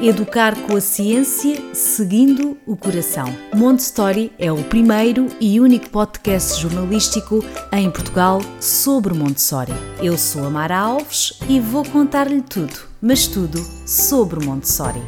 Educar com a ciência, seguindo o coração. Montessori é o primeiro e único podcast jornalístico em Portugal sobre Montessori. Eu sou a Mara Alves e vou contar-lhe tudo, mas tudo sobre Montessori.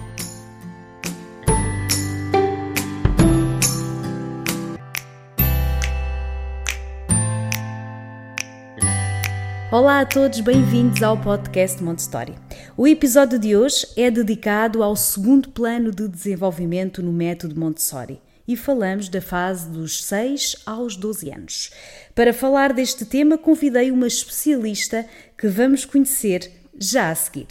Olá a todos, bem-vindos ao podcast Montessori. O episódio de hoje é dedicado ao segundo plano de desenvolvimento no método Montessori e falamos da fase dos 6 aos 12 anos. Para falar deste tema, convidei uma especialista que vamos conhecer já a seguir.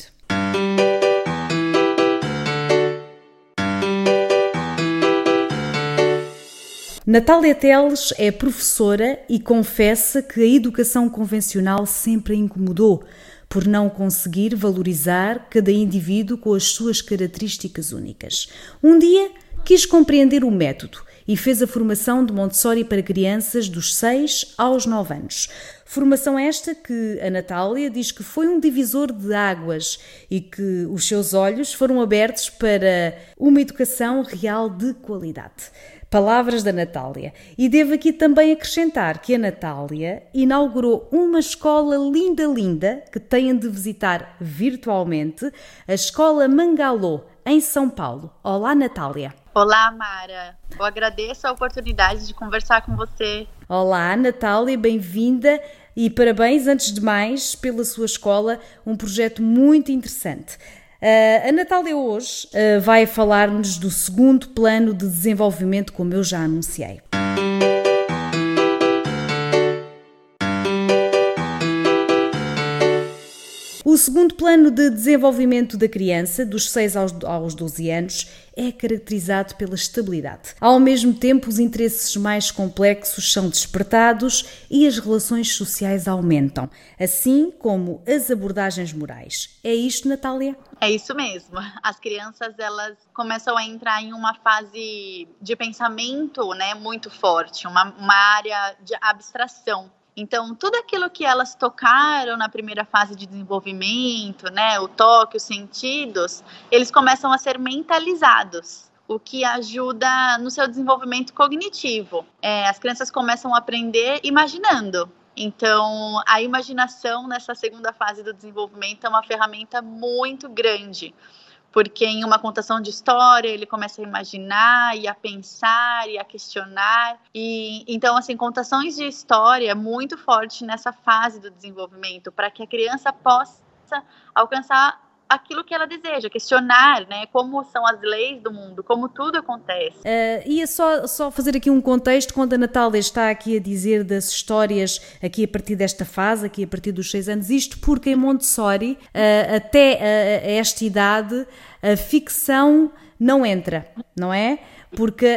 Natália Teles é professora e confessa que a educação convencional sempre a incomodou por não conseguir valorizar cada indivíduo com as suas características únicas. Um dia quis compreender o método e fez a formação de Montessori para crianças dos 6 aos 9 anos. Formação esta que a Natália diz que foi um divisor de águas e que os seus olhos foram abertos para uma educação real de qualidade. Palavras da Natália. E devo aqui também acrescentar que a Natália inaugurou uma escola linda, linda, que têm de visitar virtualmente, a Escola Mangalô, em São Paulo. Olá, Natália. Olá, Mara. Eu agradeço a oportunidade de conversar com você. Olá, Natália, bem-vinda e parabéns, antes de mais, pela sua escola, um projeto muito interessante. Uh, a Natália hoje uh, vai falar-nos do segundo plano de desenvolvimento, como eu já anunciei. O segundo plano de desenvolvimento da criança, dos 6 aos, aos 12 anos, é caracterizado pela estabilidade. Ao mesmo tempo, os interesses mais complexos são despertados e as relações sociais aumentam, assim como as abordagens morais. É isto, Natália? É isso mesmo. As crianças elas começam a entrar em uma fase de pensamento, né, muito forte, uma, uma área de abstração. Então, tudo aquilo que elas tocaram na primeira fase de desenvolvimento, né, o toque, os sentidos, eles começam a ser mentalizados, o que ajuda no seu desenvolvimento cognitivo. É, as crianças começam a aprender imaginando. Então, a imaginação nessa segunda fase do desenvolvimento é uma ferramenta muito grande porque em uma contação de história ele começa a imaginar e a pensar e a questionar. E então assim contações de história muito forte nessa fase do desenvolvimento para que a criança possa alcançar aquilo que ela deseja, questionar, né, como são as leis do mundo, como tudo acontece. Uh, ia só, só fazer aqui um contexto, quando a Natália está aqui a dizer das histórias aqui a partir desta fase, aqui a partir dos seis anos, isto porque em Montessori, uh, até uh, esta idade, a ficção não entra, não é? Porque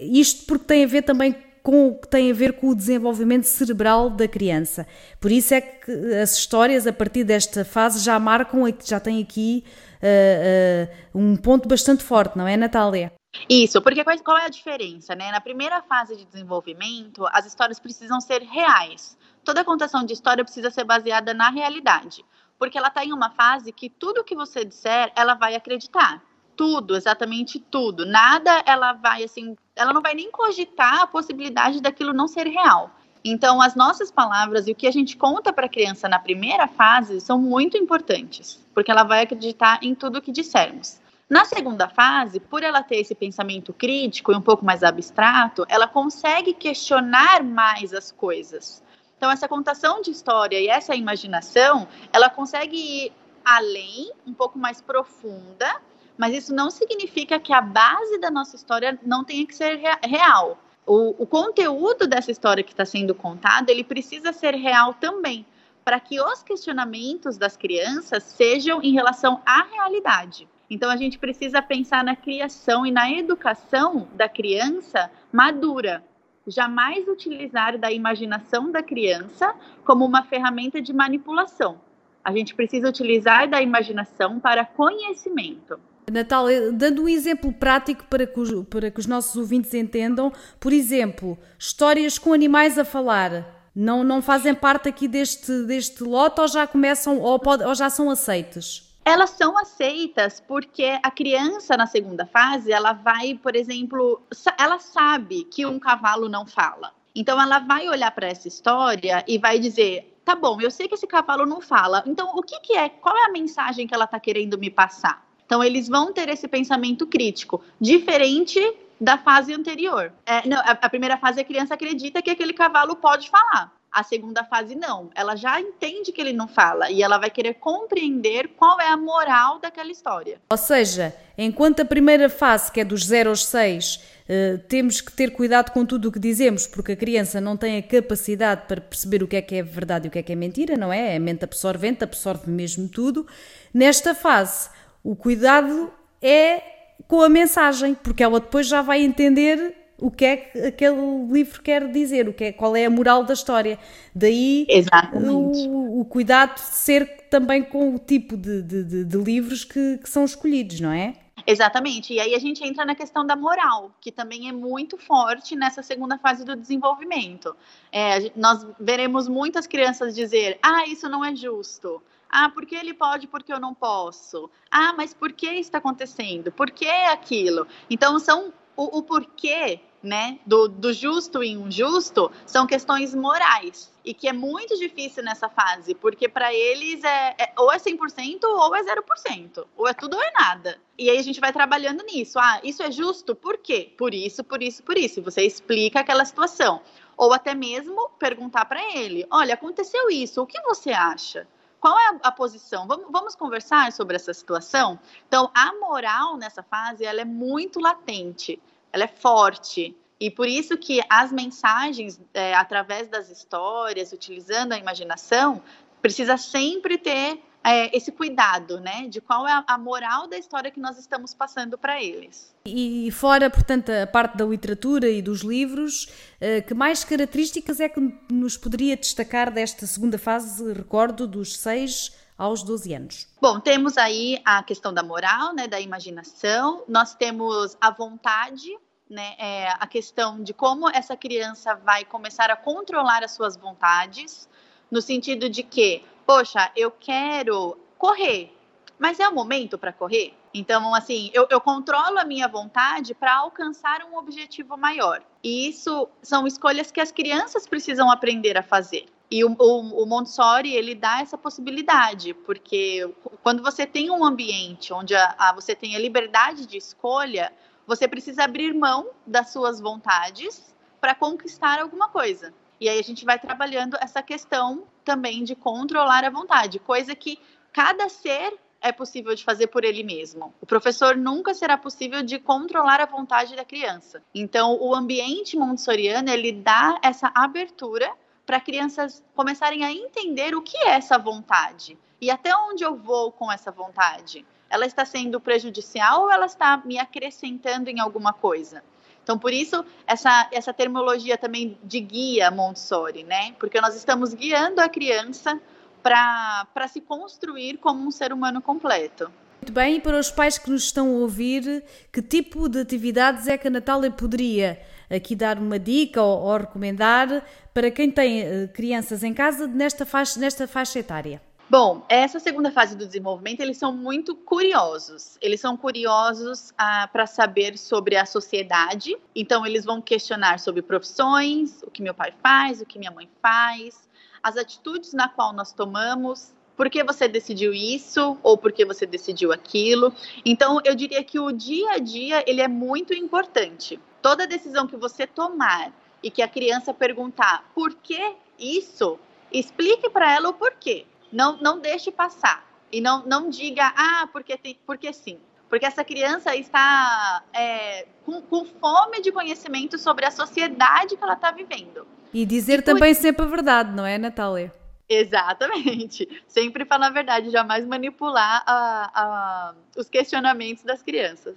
isto porque tem a ver também com o que tem a ver com o desenvolvimento cerebral da criança. Por isso é que as histórias, a partir desta fase, já marcam, já têm aqui uh, uh, um ponto bastante forte, não é, Natália? Isso, porque qual é a diferença, né? Na primeira fase de desenvolvimento, as histórias precisam ser reais. Toda contação de história precisa ser baseada na realidade, porque ela está em uma fase que tudo que você disser, ela vai acreditar tudo, exatamente tudo. Nada ela vai assim, ela não vai nem cogitar a possibilidade daquilo não ser real. Então, as nossas palavras e o que a gente conta para a criança na primeira fase são muito importantes, porque ela vai acreditar em tudo que dissermos. Na segunda fase, por ela ter esse pensamento crítico e um pouco mais abstrato, ela consegue questionar mais as coisas. Então, essa contação de história e essa imaginação, ela consegue ir além, um pouco mais profunda, mas isso não significa que a base da nossa história não tenha que ser real. O, o conteúdo dessa história que está sendo contada, ele precisa ser real também, para que os questionamentos das crianças sejam em relação à realidade. Então a gente precisa pensar na criação e na educação da criança madura. Jamais utilizar da imaginação da criança como uma ferramenta de manipulação. A gente precisa utilizar da imaginação para conhecimento. Natália, dando um exemplo prático para que, os, para que os nossos ouvintes entendam, por exemplo, histórias com animais a falar, não, não fazem parte aqui deste, deste lote ou já começam ou, pode, ou já são aceites? Elas são aceitas porque a criança na segunda fase, ela vai, por exemplo, ela sabe que um cavalo não fala. Então ela vai olhar para essa história e vai dizer: tá bom, eu sei que esse cavalo não fala. Então o que, que é? Qual é a mensagem que ela está querendo me passar? Então eles vão ter esse pensamento crítico, diferente da fase anterior. É, não, a, a primeira fase a criança acredita que aquele cavalo pode falar. A segunda fase não. Ela já entende que ele não fala e ela vai querer compreender qual é a moral daquela história. Ou seja, enquanto a primeira fase, que é dos 0 aos 6, Uh, temos que ter cuidado com tudo o que dizemos, porque a criança não tem a capacidade para perceber o que é que é verdade e o que é que é mentira, não é? É mente absorvente, absorve mesmo tudo. Nesta fase, o cuidado é com a mensagem, porque ela depois já vai entender o que é que aquele livro quer dizer, o que é, qual é a moral da história. Daí o, o, cuidado de ser também com o tipo de, de, de, de livros que, que são escolhidos, não é? Exatamente. E aí a gente entra na questão da moral, que também é muito forte nessa segunda fase do desenvolvimento. É, nós veremos muitas crianças dizer: ah, isso não é justo. Ah, porque ele pode, porque eu não posso. Ah, mas por que está acontecendo? Por que aquilo? Então, são o, o porquê né, do, do justo e injusto são questões morais e que é muito difícil nessa fase, porque para eles é, é, ou é 100% ou é 0%, ou é tudo ou é nada. E aí a gente vai trabalhando nisso. Ah, isso é justo? Por quê? Por isso, por isso, por isso. Você explica aquela situação. Ou até mesmo perguntar para ele: olha, aconteceu isso, o que você acha? Qual é a, posição? Vamos, vamos, conversar sobre essa situação? Então, a moral nessa fase ela é muito latente ela é forte. E por isso que as mensagens, é, através das histórias, utilizando a imaginação, precisa sempre ter é, esse cuidado, né, de qual é a, moral da história que nós estamos passando para eles. E fora, portanto, a parte da literatura e dos livros, é, que mais características é que nos poderia destacar desta segunda fase, recordo, dos seis aos 12 anos? Bom, temos aí a questão da moral, né, da imaginação, nós temos a vontade, né, é, a questão de como essa criança vai começar a controlar as suas vontades, no sentido de que, poxa, eu quero correr, mas é o momento para correr? Então, assim, eu, eu, controlo a minha vontade para alcançar um objetivo maior. E isso são escolhas que as crianças precisam aprender a fazer. E o, o, o, Montessori, ele dá essa possibilidade, porque quando você tem um ambiente onde a, a, você tem a liberdade de escolha, você precisa abrir mão das suas vontades para conquistar alguma coisa. E aí a gente vai trabalhando essa questão também de controlar a vontade, coisa que cada ser é possível de fazer por ele mesmo. O professor nunca será possível de controlar a vontade da criança. Então, o ambiente montessoriano, ele dá essa abertura para crianças começarem a entender o que é essa vontade e até onde eu vou com essa vontade. Ela está sendo prejudicial ou ela está me acrescentando em alguma coisa? Então, por isso, essa, essa terminologia também de guia Montessori, né? Porque nós estamos guiando a criança para se construir como um ser humano completo. Muito bem, e para os pais que nos estão a ouvir, que tipo de atividades é que a Natália poderia aqui dar uma dica ou, ou recomendar para quem tem uh, crianças em casa nesta faixa, nesta faixa etária? Bom, essa segunda fase do desenvolvimento, eles são muito curiosos. Eles são curiosos ah, para saber sobre a sociedade. Então, eles vão questionar sobre profissões, o que meu pai faz, o que minha mãe faz, as atitudes na qual nós tomamos, por que você decidiu isso ou por que você decidiu aquilo. Então, eu diria que o dia a dia ele é muito importante toda decisão que você tomar e que a criança perguntar por que isso, explique para ela o porquê. Não, não deixe passar. E não, não diga, ah, porque, tem, porque sim. Porque essa criança está é, com, com, fome de conhecimento sobre a sociedade que ela está vivendo. E dizer e também por... sempre a verdade, não é, Natália? Exatamente. Sempre falar a verdade, jamais manipular a, a, os questionamentos das crianças.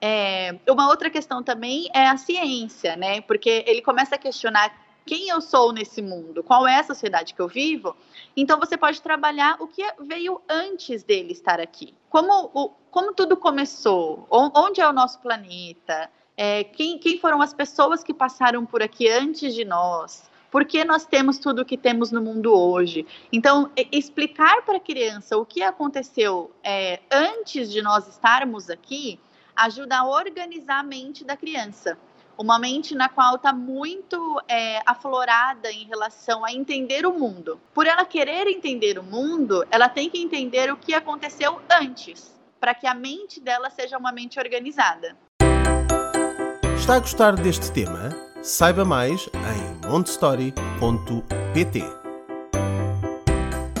É, uma outra questão também é a ciência, né? Porque ele começa a questionar quem eu sou nesse mundo, qual é a sociedade que eu vivo. Então você pode trabalhar o que veio antes dele estar aqui. Como, o, como tudo começou, onde é o nosso planeta, é, quem, quem foram as pessoas que passaram por aqui antes de nós, Por que nós temos tudo o que temos no mundo hoje? Então, explicar para a criança o que aconteceu é, antes de nós estarmos aqui ajuda a organizar a mente da criança. Uma mente na qual está muito é, aflorada em relação a entender o mundo. Por ela querer entender o mundo, ela tem que entender o que aconteceu antes, para que a mente dela seja uma mente organizada. Está a gostar deste tema? Saiba mais em montestory.pt.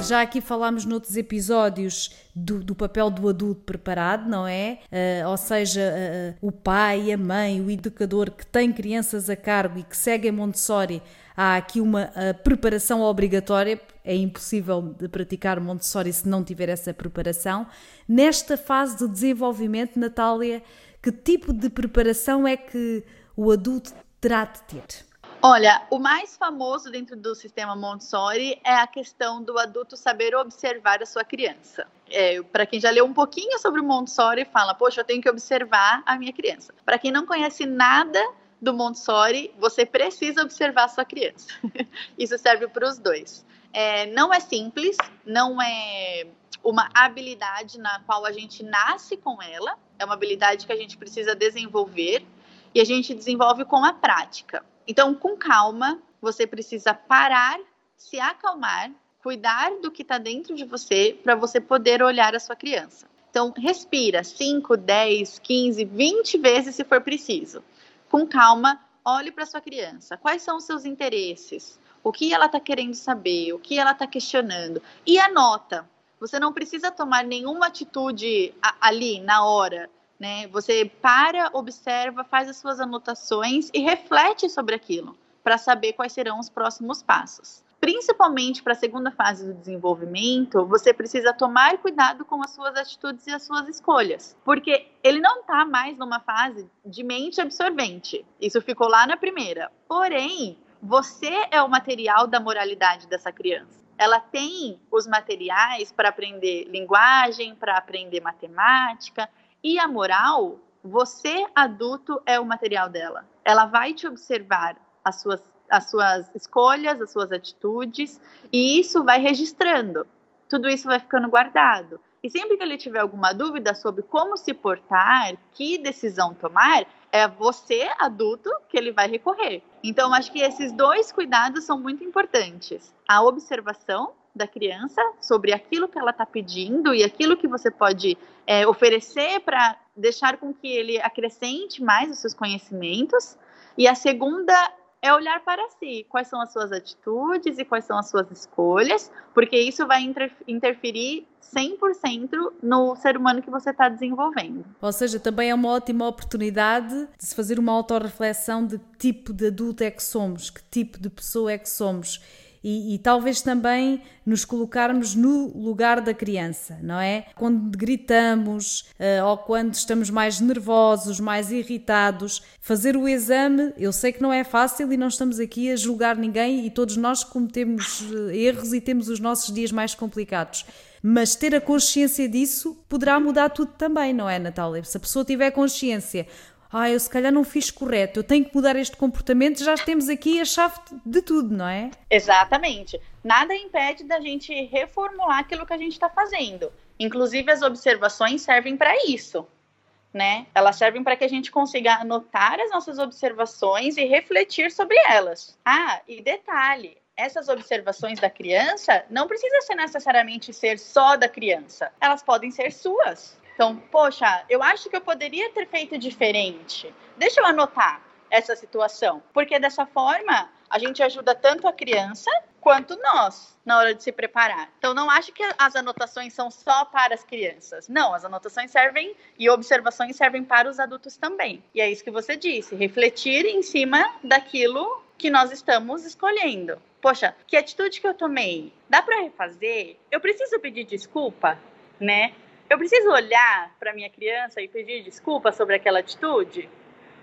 Já aqui falámos noutros episódios do, do papel do adulto preparado, não é? Uh, ou seja, uh, o pai, a mãe, o educador que tem crianças a cargo e que segue Montessori. Há aqui uma uh, preparação obrigatória, é impossível de praticar Montessori se não tiver essa preparação. Nesta fase de desenvolvimento, Natália, que tipo de preparação é que o adulto terá de ter? Olha, o mais famoso dentro do sistema Montessori é a questão do adulto saber observar a sua criança. É, Para quem já leu um pouquinho sobre o Montessori, fala: Poxa, eu tenho que observar a minha criança. Para quem não conhece nada do Montessori, você precisa observar a sua criança. Isso serve para os dois. É, não é simples, não é uma habilidade na qual a gente nasce com ela, é uma habilidade que a gente precisa desenvolver e a gente desenvolve com a prática. Então, com calma, você precisa parar, se acalmar, cuidar do que está dentro de você para você poder olhar a sua criança. Então, respira 5, 10, 15, 20 vezes se for preciso. Com calma, olhe para sua criança. Quais são os seus interesses? O que ela está querendo saber? O que ela está questionando? E anota. Você não precisa tomar nenhuma atitude ali, na hora né? Você para, observa, faz as suas anotações e reflete sobre aquilo para saber quais serão os próximos passos. Principalmente para a segunda fase do desenvolvimento, você precisa tomar cuidado com as suas atitudes e as suas escolhas, porque ele não está mais numa fase de mente absorvente. Isso ficou lá na primeira. Porém, você é o material da moralidade dessa criança ela tem os materiais para aprender linguagem, para aprender matemática, e a moral, você adulto é o material dela. Ela vai te observar as suas, as suas escolhas, as suas atitudes, e isso vai registrando. Tudo isso vai ficando guardado. E sempre que ele tiver alguma dúvida sobre como se portar, que decisão tomar, é você, adulto, que ele vai recorrer. Então, acho que esses dois cuidados são muito importantes: a observação da criança sobre aquilo que ela está pedindo e aquilo que você pode é, oferecer para deixar com que ele acrescente mais os seus conhecimentos. E a segunda é olhar para si, quais são as suas atitudes e quais são as suas escolhas, porque isso vai interferir 100% no ser humano que você está desenvolvendo. Ou seja, também é uma ótima oportunidade de se fazer uma autorreflexão de que tipo de adulto é que somos, que tipo de pessoa é que somos e, e, talvez também nos colocarmos no lugar da criança, não é? Quando gritamos uh, ou quando estamos mais nervosos, mais irritados, fazer o exame, eu sei que não é fácil e não estamos aqui a julgar ninguém e todos nós cometemos eh, erros e temos os nossos dias mais complicados. Mas ter a consciência disso poderá mudar tudo também, não é, Natália? Se a pessoa tiver consciência, ah, eu se calhar não fiz correto, eu tenho que mudar este comportamento, já temos aqui a chave de tudo, não é? Exatamente. Nada impede da gente reformular aquilo que a gente está fazendo. Inclusive, as observações servem para isso. Né? Elas servem para que a gente consiga anotar as nossas observações e refletir sobre elas. Ah, e detalhe, essas observações da criança não precisa ser necessariamente ser só da criança. Elas podem ser suas. Então, poxa, eu acho que eu poderia ter feito diferente. Deixa eu anotar essa situação, porque dessa forma a gente ajuda tanto a criança quanto nós na hora de se preparar. Então, não acho que as anotações são só para as crianças. Não, as anotações servem e observações servem para os adultos também. E é isso que você disse, refletir em cima daquilo que nós estamos escolhendo. Poxa, que atitude que eu tomei? Dá para refazer? Eu preciso pedir desculpa, né? Eu preciso olhar para minha criança e pedir desculpa sobre aquela atitude?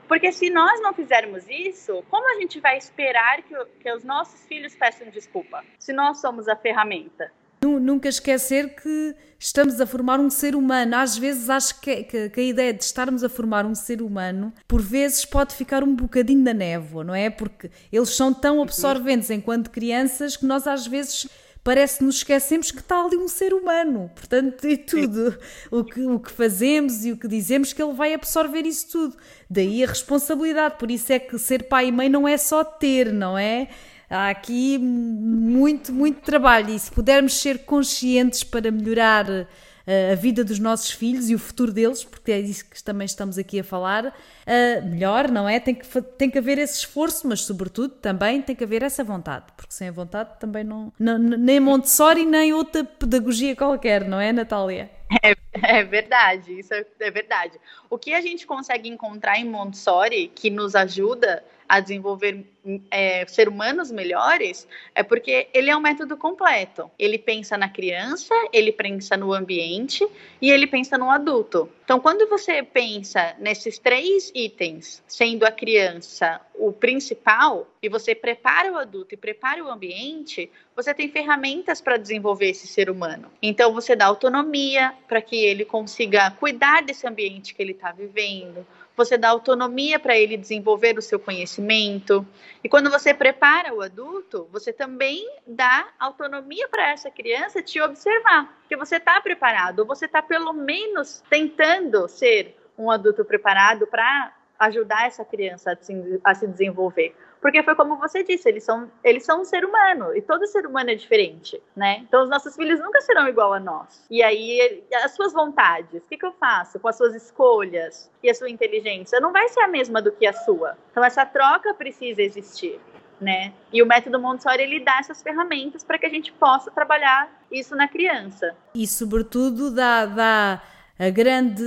Porque se nós não fizermos isso, como a gente vai esperar que, que os nossos filhos peçam desculpa? Se nós somos a ferramenta, Nunca esquecer que estamos a formar um ser humano. Às vezes acho que, que, que, a ideia de estarmos a formar um ser humano, por vezes pode ficar um bocadinho da névoa, não é? Porque eles são tão absorventes enquanto crianças que nós às vezes parece que nos esquecemos que está ali um ser humano. Portanto, e tudo o que, o que fazemos e o que dizemos que ele vai absorver isso tudo. Daí a responsabilidade. Por isso é que ser pai e mãe não é só ter, não é? Há aqui muito, muito trabalho e se pudermos ser conscientes para melhorar a vida dos nossos filhos e o futuro deles, porque é disso que também estamos aqui a falar, uh, melhor, não é? Tem que, tem que haver esse esforço, mas sobretudo também tem que haver essa vontade, porque sem a vontade também não. não nem Montessori, nem outra pedagogia qualquer, não é, Natália? É, é, verdade, isso é, é, verdade. O que a gente consegue encontrar em Montessori que nos ajuda a desenvolver é, ser humanos melhores, é porque ele é um método completo. Ele pensa na criança, ele pensa no ambiente e ele pensa no adulto. Então, quando você pensa nesses três itens, sendo a criança o principal, e você prepara o adulto e prepara o ambiente, você tem ferramentas para desenvolver esse ser humano. Então, você dá autonomia para que ele consiga cuidar desse ambiente que ele está vivendo você dá autonomia para ele desenvolver o seu conhecimento. E quando você prepara o adulto, você também dá autonomia para essa criança te observar, que você está preparado, ou você está pelo menos tentando ser um adulto preparado para ajudar essa criança a se, a se desenvolver. Porque foi como você disse, eles são, eles são um ser humano e todo ser humano é diferente, né? Então os nossos filhos nunca serão igual a nós. E aí as suas vontades, o que, que eu faço com as suas escolhas e a sua inteligência não vai ser a mesma do que a sua. Então essa troca precisa existir. Né? E o método Montessori ele dá essas ferramentas para que a gente possa trabalhar isso na criança. E sobretudo dá, dá a grande.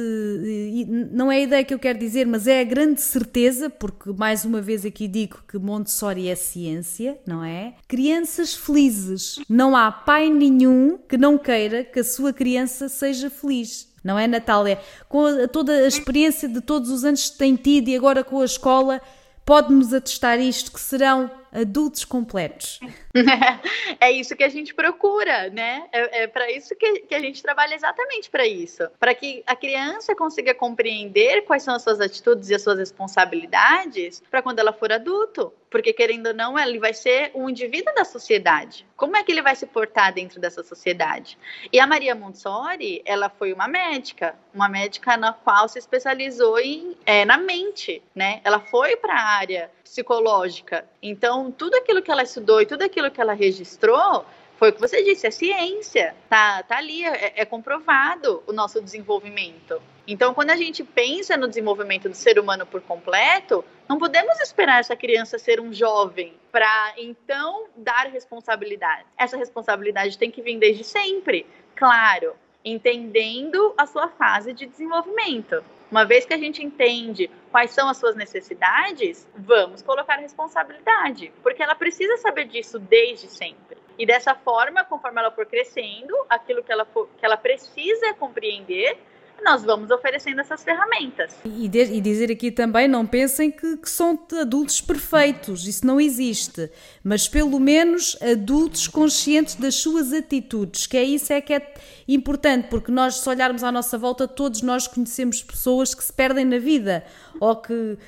Não é a ideia que eu quero dizer, mas é a grande certeza, porque mais uma vez aqui digo que Montessori é ciência, não é? Crianças felizes. Não há pai nenhum que não queira que a sua criança seja feliz não é, Natália? Com toda a experiência de todos os anos que tem tido e agora com a escola, pode-nos atestar isto, que serão adultos completos. é isso que a gente procura, né? É, é para isso que, que a gente trabalha exatamente para isso. Para que a criança consiga compreender quais são as suas atitudes e as suas responsabilidades para quando ela for adulto. Porque, querendo ou não, ele vai ser um indivíduo da sociedade. Como é que ele vai se portar dentro dessa sociedade? E a Maria Montessori, ela foi uma médica, uma médica na qual se especializou em, é, na mente, né? Ela foi para a área psicológica. Então, tudo aquilo que ela estudou e tudo aquilo que ela registrou foi o que você disse, é ciência, tá, tá ali, é, é, comprovado o nosso desenvolvimento. Então, quando a gente pensa no desenvolvimento do ser humano por completo, não podemos esperar essa criança ser um jovem para então dar responsabilidade. Essa responsabilidade tem que vir desde sempre, claro, entendendo a sua fase de desenvolvimento. Uma vez que a gente entende quais são as suas necessidades, vamos colocar responsabilidade, porque ela precisa saber disso desde sempre. E dessa forma, conforme ela for crescendo, aquilo que ela, for, que ela precisa compreender, nós vamos oferecendo essas ferramentas. E, de, e dizer aqui também, não pensem que, que, são adultos perfeitos, isso não existe, mas pelo menos adultos conscientes das suas atitudes, que é isso é que é importante, porque nós, se olharmos à nossa volta, todos nós conhecemos pessoas que se perdem na vida ou que uh,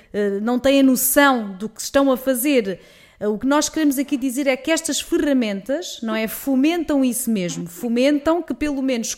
não têm a noção do que estão a fazer. O que nós queremos aqui dizer é que estas ferramentas, não é, fomentam isso mesmo, fomentam que pelo menos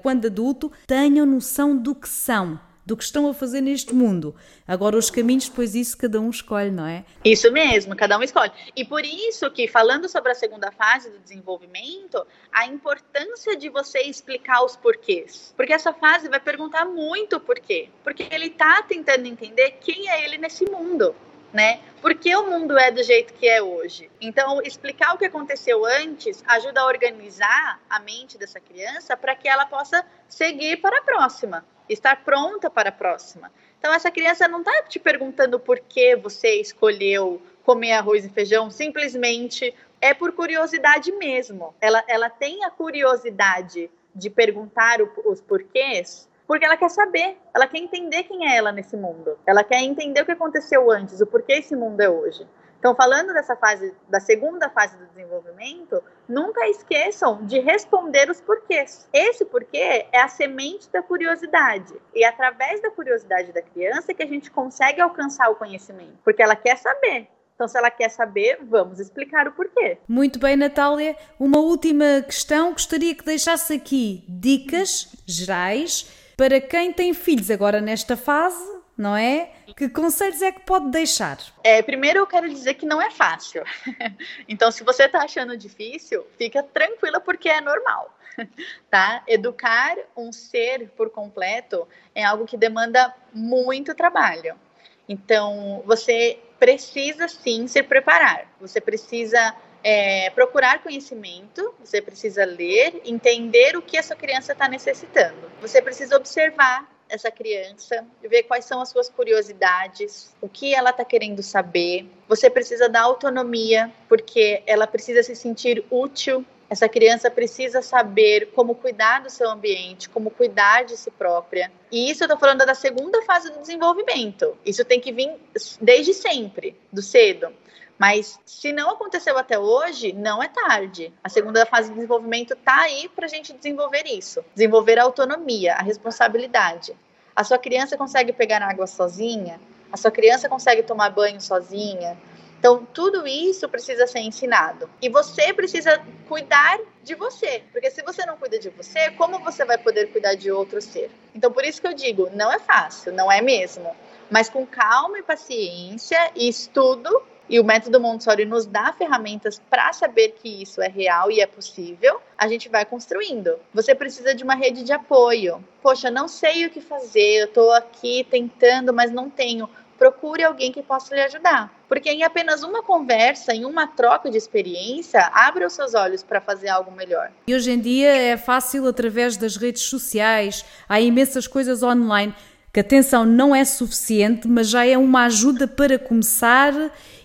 quando adulto tenham noção do que são, do que estão a fazer neste mundo. Agora os caminhos, depois isso cada um escolhe, não é? Isso mesmo, cada um escolhe. E por isso que falando sobre a segunda fase do desenvolvimento, a importância de você explicar os porquês. Porque essa fase vai perguntar muito porquê. Porque ele está tentando entender quem é ele nesse mundo né? Por que o mundo é do jeito que é hoje? Então, explicar o que aconteceu antes ajuda a organizar a mente dessa criança para que ela possa seguir para a próxima, estar pronta para a próxima. Então, essa criança não está te perguntando por que você escolheu comer arroz e feijão, simplesmente é por curiosidade mesmo. Ela, ela tem a curiosidade de perguntar o, os porquês porque ela quer saber, ela quer entender quem é ela nesse mundo. Ela quer entender o que aconteceu antes, o porquê esse mundo é hoje. Então, falando dessa fase, da segunda fase do desenvolvimento, nunca esqueçam de responder os porquês. Esse porquê é a semente da curiosidade. E é através da curiosidade da criança que a gente consegue alcançar o conhecimento, porque ela quer saber. Então, se ela quer saber, vamos explicar o porquê. Muito bem, Natália. Uma última questão. Gostaria que deixasse aqui dicas gerais para quem tem filhos agora nesta fase não é? Que conselhos é que pode deixar? É, primeiro eu quero dizer que não é fácil. então, se você está achando difícil, fica tranquila porque é normal, tá? Educar um ser por completo é algo que demanda muito trabalho. Então, você precisa sim se preparar. Você precisa é, procurar conhecimento, você precisa ler, entender o que essa criança está necessitando. Você precisa observar essa criança, ver quais são as suas curiosidades, o que ela está querendo saber. Você precisa dar autonomia, porque ela precisa se sentir útil. Essa criança precisa saber como cuidar do seu ambiente, como cuidar de si própria. E isso eu estou falando da segunda fase do desenvolvimento. Isso tem que vir desde sempre, do cedo. Mas se não aconteceu até hoje, não é tarde. A segunda fase de desenvolvimento está aí para a gente desenvolver isso, desenvolver a autonomia, a responsabilidade. A sua criança consegue pegar água sozinha, a sua criança consegue tomar banho sozinha. Então, tudo isso precisa ser ensinado. E você precisa cuidar de você. Porque se você não cuida de você, como você vai poder cuidar de outro ser? Então, por isso que eu digo, não é fácil, não é mesmo. Mas com calma e paciência e estudo, e o método Montessori nos dá ferramentas para saber que isso é real e é possível, a gente vai construindo. Você precisa de uma rede de apoio. Poxa, não sei o que fazer, eu estou aqui tentando, mas não tenho procure alguém que possa lhe ajudar. Porque em apenas uma conversa, em uma troca de experiência, abra os seus olhos para fazer algo melhor. E hoje em dia é fácil através das redes sociais, há imensas coisas online que atenção não é suficiente, mas já é uma ajuda para começar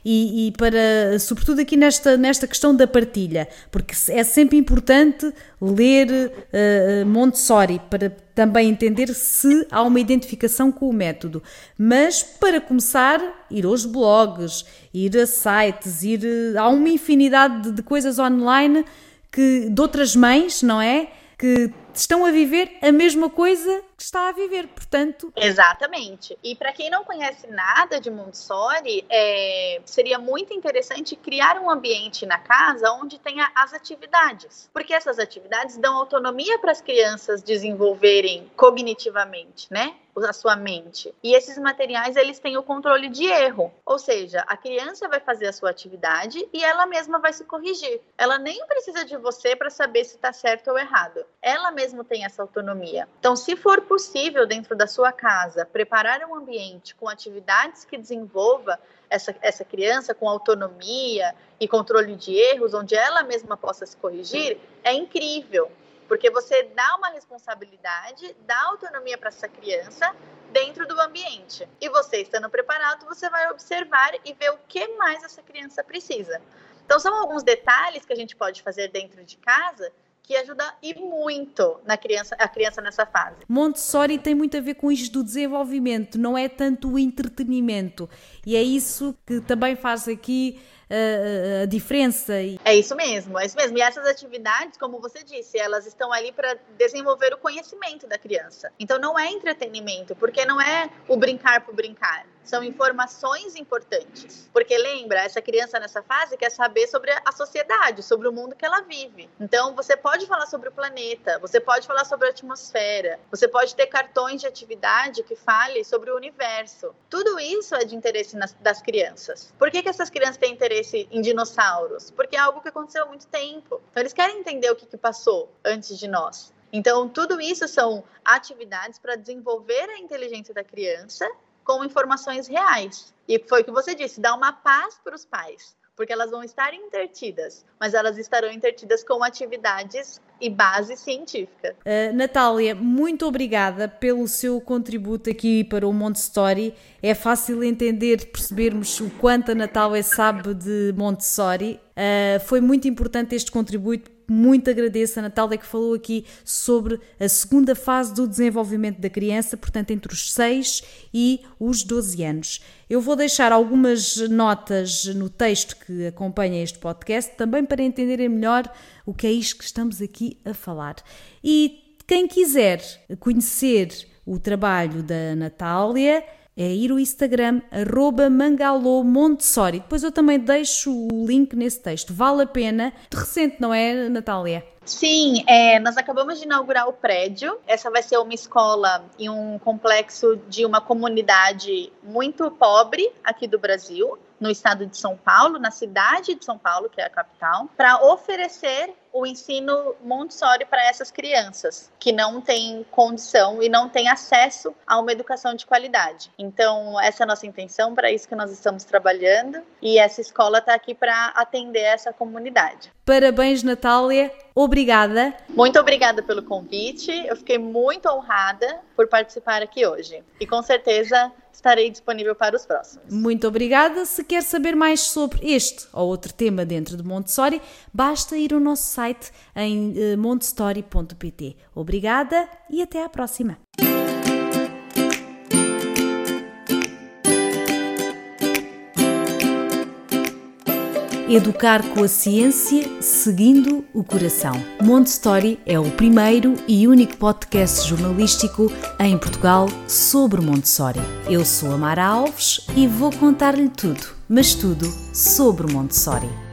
e, e, para, sobretudo aqui nesta, nesta questão da partilha, porque é sempre importante ler uh, Montessori para também entender se há uma identificação com o método. Mas para começar, ir aos blogs, ir a sites, ir há uma infinidade de, de coisas online que de outras mães, não é? Que estão a viver a mesma coisa que está a viver, portanto. Exatamente. E para quem não conhece nada de Montessori, é, seria muito interessante criar um ambiente na casa onde tenha as atividades, porque essas atividades dão autonomia para as crianças desenvolverem cognitivamente, né? A sua mente. E esses materiais eles têm o controle de erro, ou seja, a criança vai fazer a sua atividade e ela mesma vai se corrigir. Ela nem precisa de você para saber se está certo ou errado. Ela mesma tem essa autonomia. Então, se for possível dentro da sua casa preparar um ambiente com atividades que desenvolva essa, essa criança com autonomia e controle de erros, onde ela mesma possa se corrigir, é incrível, porque você dá uma responsabilidade, dá autonomia para essa criança dentro do ambiente. E você estando preparado, você vai observar e ver o que mais essa criança precisa. Então, são alguns detalhes que a gente pode fazer dentro de casa que ajuda e muito na criança, a criança nessa fase. Montessori tem muito a ver com isto do desenvolvimento, não é tanto o entretenimento. E é isso que também faz aqui a, a diferença. É isso mesmo, é isso mesmo. E essas atividades, como você disse, elas estão ali para desenvolver o conhecimento da criança. Então não é entretenimento, porque não é o brincar por brincar. São informações importantes. Porque lembra, essa criança nessa fase quer saber sobre a sociedade, sobre o mundo que ela vive. Então você pode falar sobre o planeta, você pode falar sobre a atmosfera, você pode ter cartões de atividade que fale sobre o universo. Tudo isso é de interesse nas, das crianças. Por que, que essas crianças têm interesse em dinossauros? Porque é algo que aconteceu há muito tempo. Então, eles querem entender o que, que passou antes de nós. Então, tudo isso são atividades para desenvolver a inteligência da criança com informações reais. E foi o que você disse, dá uma paz para os pais porque elas vão estar intertidas, mas elas estarão intertidas com atividades e base científica. Uh, Natália, muito obrigada pelo seu contributo aqui para o Montessori. É fácil entender, percebermos o quanto a Natália sabe de Montessori. Uh, foi muito importante este contributo muito agradeço a Natália que falou aqui sobre a segunda fase do desenvolvimento da criança, portanto, entre os 6 e os 12 anos. Eu vou deixar algumas notas no texto que acompanha este podcast, também para entenderem melhor o que é isto que estamos aqui a falar. E quem quiser conhecer o trabalho da Natália, é ir ao Instagram, arroba Montessori. Depois eu também deixo o link nesse texto. Vale a pena. De recente, não é, Natália? Sim, é, nós acabamos de inaugurar o prédio. Essa vai ser uma escola em um complexo de uma comunidade muito pobre aqui do Brasil, no estado de São Paulo, na cidade de São Paulo, que é a capital, para oferecer o ensino Montessori para essas crianças que não têm condição e não têm acesso a uma educação de qualidade. Então, essa é a nossa intenção, para isso que nós estamos trabalhando, e essa escola está aqui para atender essa comunidade. Parabéns, Natália. Obrigada. Muito obrigada pelo convite. Eu fiquei muito honrada por participar aqui hoje. E com certeza estarei disponível para os próximos. Muito obrigada. Se quer saber mais sobre este ou outro tema dentro de Montessori, basta ir ao nosso site em eh, montessori.pt. Obrigada e até à próxima. Educar com a ciência, seguindo o coração. Montessori é o primeiro e único podcast jornalístico em Portugal sobre Montessori. Eu sou a Mara Alves e vou contar-lhe tudo, mas tudo sobre Montessori.